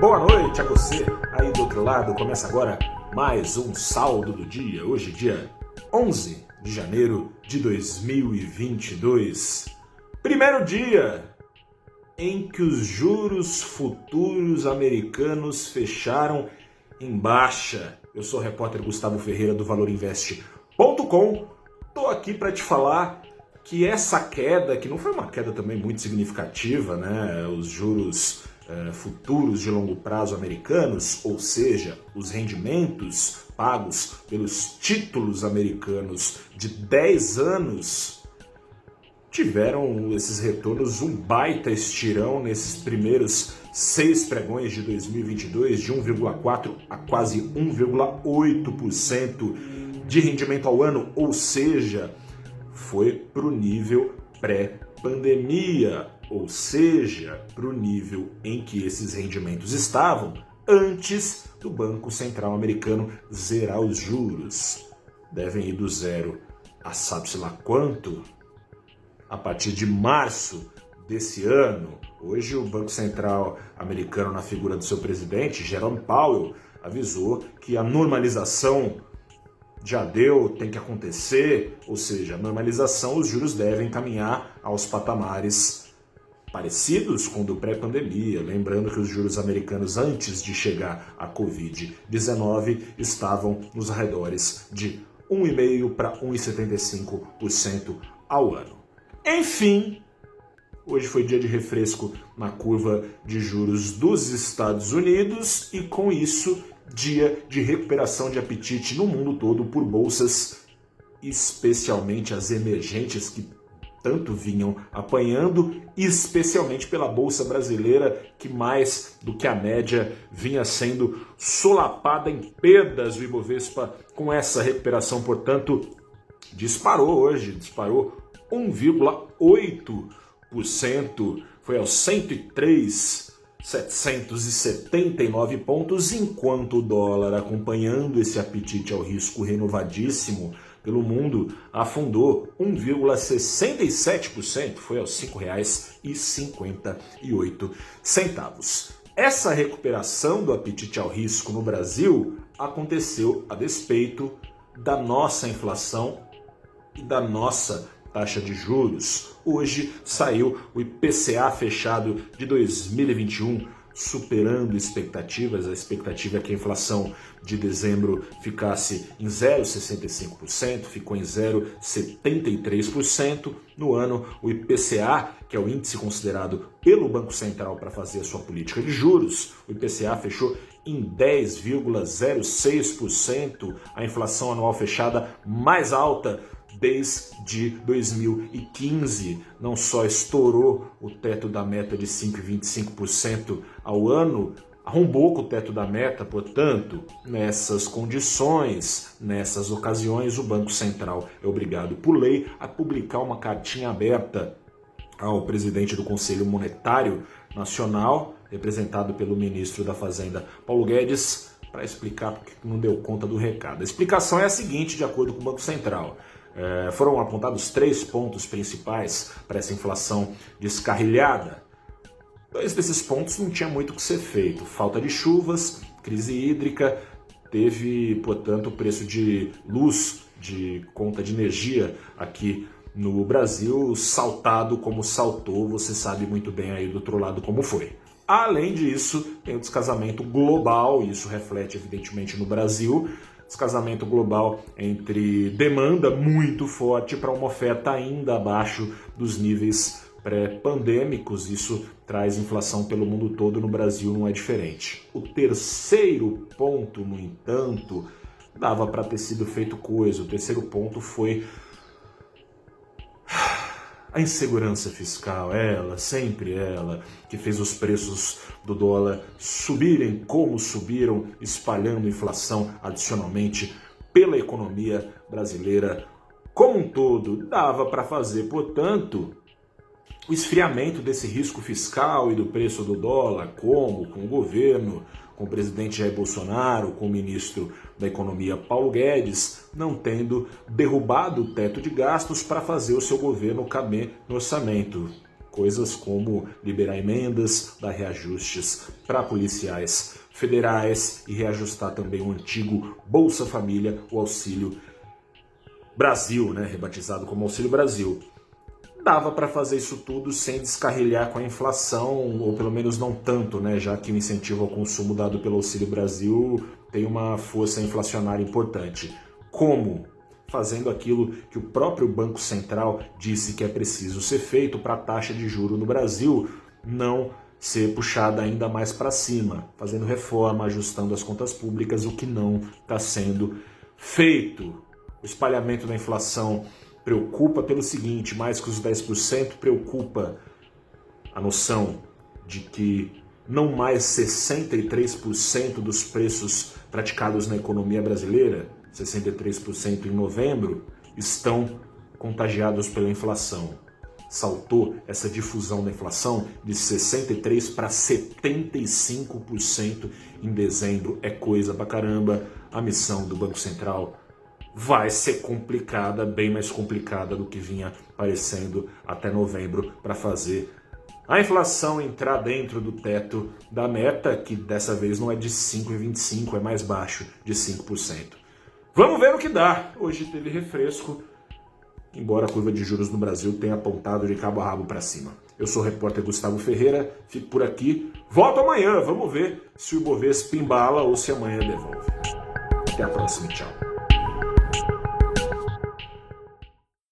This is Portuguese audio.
Boa noite a você aí do outro lado. Começa agora mais um saldo do dia. Hoje, dia 11 de janeiro de 2022. Primeiro dia em que os juros futuros americanos fecharam em baixa. Eu sou o repórter Gustavo Ferreira do ValorInvest.com. Tô aqui para te falar que essa queda, que não foi uma queda também muito significativa, né? Os juros eh, futuros de longo prazo americanos, ou seja, os rendimentos pagos pelos títulos americanos de 10 anos, tiveram esses retornos um baita estirão nesses primeiros seis pregões de 2022, de 1,4% a quase 1,8% de rendimento ao ano, ou seja, foi para o nível pré-pandemia, ou seja, para o nível em que esses rendimentos estavam antes do Banco Central Americano zerar os juros. Devem ir do zero a sabe-se lá quanto? A partir de março desse ano. Hoje, o Banco Central Americano, na figura do seu presidente, Jerome Powell, avisou que a normalização já deu, tem que acontecer, ou seja, a normalização, os juros devem caminhar aos patamares parecidos com o do pré-pandemia. Lembrando que os juros americanos, antes de chegar à Covid-19, estavam nos arredores de 1,5% para 1,75% ao ano. Enfim, hoje foi dia de refresco na curva de juros dos Estados Unidos e, com isso, dia de recuperação de apetite no mundo todo por bolsas, especialmente as emergentes que tanto vinham apanhando, especialmente pela bolsa brasileira, que mais do que a média vinha sendo solapada em perdas. O Ibovespa, com essa recuperação, portanto, disparou hoje, disparou 1,8%, foi aos 103 779 pontos, enquanto o dólar, acompanhando esse apetite ao risco renovadíssimo pelo mundo, afundou 1,67%, foi aos R$ 5,58. Essa recuperação do apetite ao risco no Brasil aconteceu a despeito da nossa inflação e da nossa taxa de juros. Hoje saiu o IPCA fechado de 2021, superando expectativas. A expectativa é que a inflação de dezembro ficasse em 0,65%, ficou em 0,73%. No ano, o IPCA, que é o índice considerado pelo Banco Central para fazer a sua política de juros, o IPCA fechou em 10,06%, a inflação anual fechada mais alta desde 2015. Não só estourou o teto da meta de 5,25% ao ano, arrombou com o teto da meta, portanto, nessas condições, nessas ocasiões, o Banco Central é obrigado por lei a publicar uma cartinha aberta ao presidente do Conselho Monetário Nacional, representado pelo ministro da Fazenda Paulo Guedes, para explicar porque não deu conta do recado. A explicação é a seguinte, de acordo com o Banco Central. É, foram apontados três pontos principais para essa inflação descarrilhada. Dois desses pontos não tinha muito o que ser feito: falta de chuvas, crise hídrica, teve, portanto, o preço de luz, de conta de energia aqui no Brasil saltado como saltou, você sabe muito bem aí do outro lado como foi. Além disso, tem o descasamento global, e isso reflete evidentemente no Brasil, descasamento global entre demanda muito forte para uma oferta ainda abaixo dos níveis pré-pandêmicos. Isso traz inflação pelo mundo todo, no Brasil não é diferente. O terceiro ponto, no entanto, dava para ter sido feito coisa. O terceiro ponto foi a insegurança fiscal, ela, sempre ela, que fez os preços do dólar subirem como subiram, espalhando inflação adicionalmente pela economia brasileira como um todo. Dava para fazer, portanto, o esfriamento desse risco fiscal e do preço do dólar, como com o governo com o presidente Jair Bolsonaro, com o ministro da Economia Paulo Guedes, não tendo derrubado o teto de gastos para fazer o seu governo caber no orçamento. Coisas como liberar emendas, dar reajustes para policiais federais e reajustar também o antigo Bolsa Família, o Auxílio Brasil, né, rebatizado como Auxílio Brasil. Dava para fazer isso tudo sem descarrilhar com a inflação, ou pelo menos não tanto, né, já que o incentivo ao consumo dado pelo Auxílio Brasil tem uma força inflacionária importante. Como? fazendo aquilo que o próprio Banco Central disse que é preciso ser feito para a taxa de juro no Brasil não ser puxada ainda mais para cima, fazendo reforma, ajustando as contas públicas, o que não está sendo feito. O espalhamento da inflação preocupa pelo seguinte: mais que os 10%, preocupa a noção de que não mais 63% dos preços praticados na economia brasileira 63% em novembro, estão contagiados pela inflação. Saltou essa difusão da inflação de 63% para 75% em dezembro. É coisa pra caramba. A missão do Banco Central vai ser complicada, bem mais complicada do que vinha parecendo até novembro para fazer a inflação entrar dentro do teto da meta, que dessa vez não é de 5,25, é mais baixo, de 5%. Vamos ver o que dá. Hoje teve refresco, embora a curva de juros no Brasil tenha apontado de cabo a rabo para cima. Eu sou o repórter Gustavo Ferreira, fico por aqui. Volto amanhã, vamos ver se o Ibovespa embala ou se amanhã devolve. Até a próxima, tchau.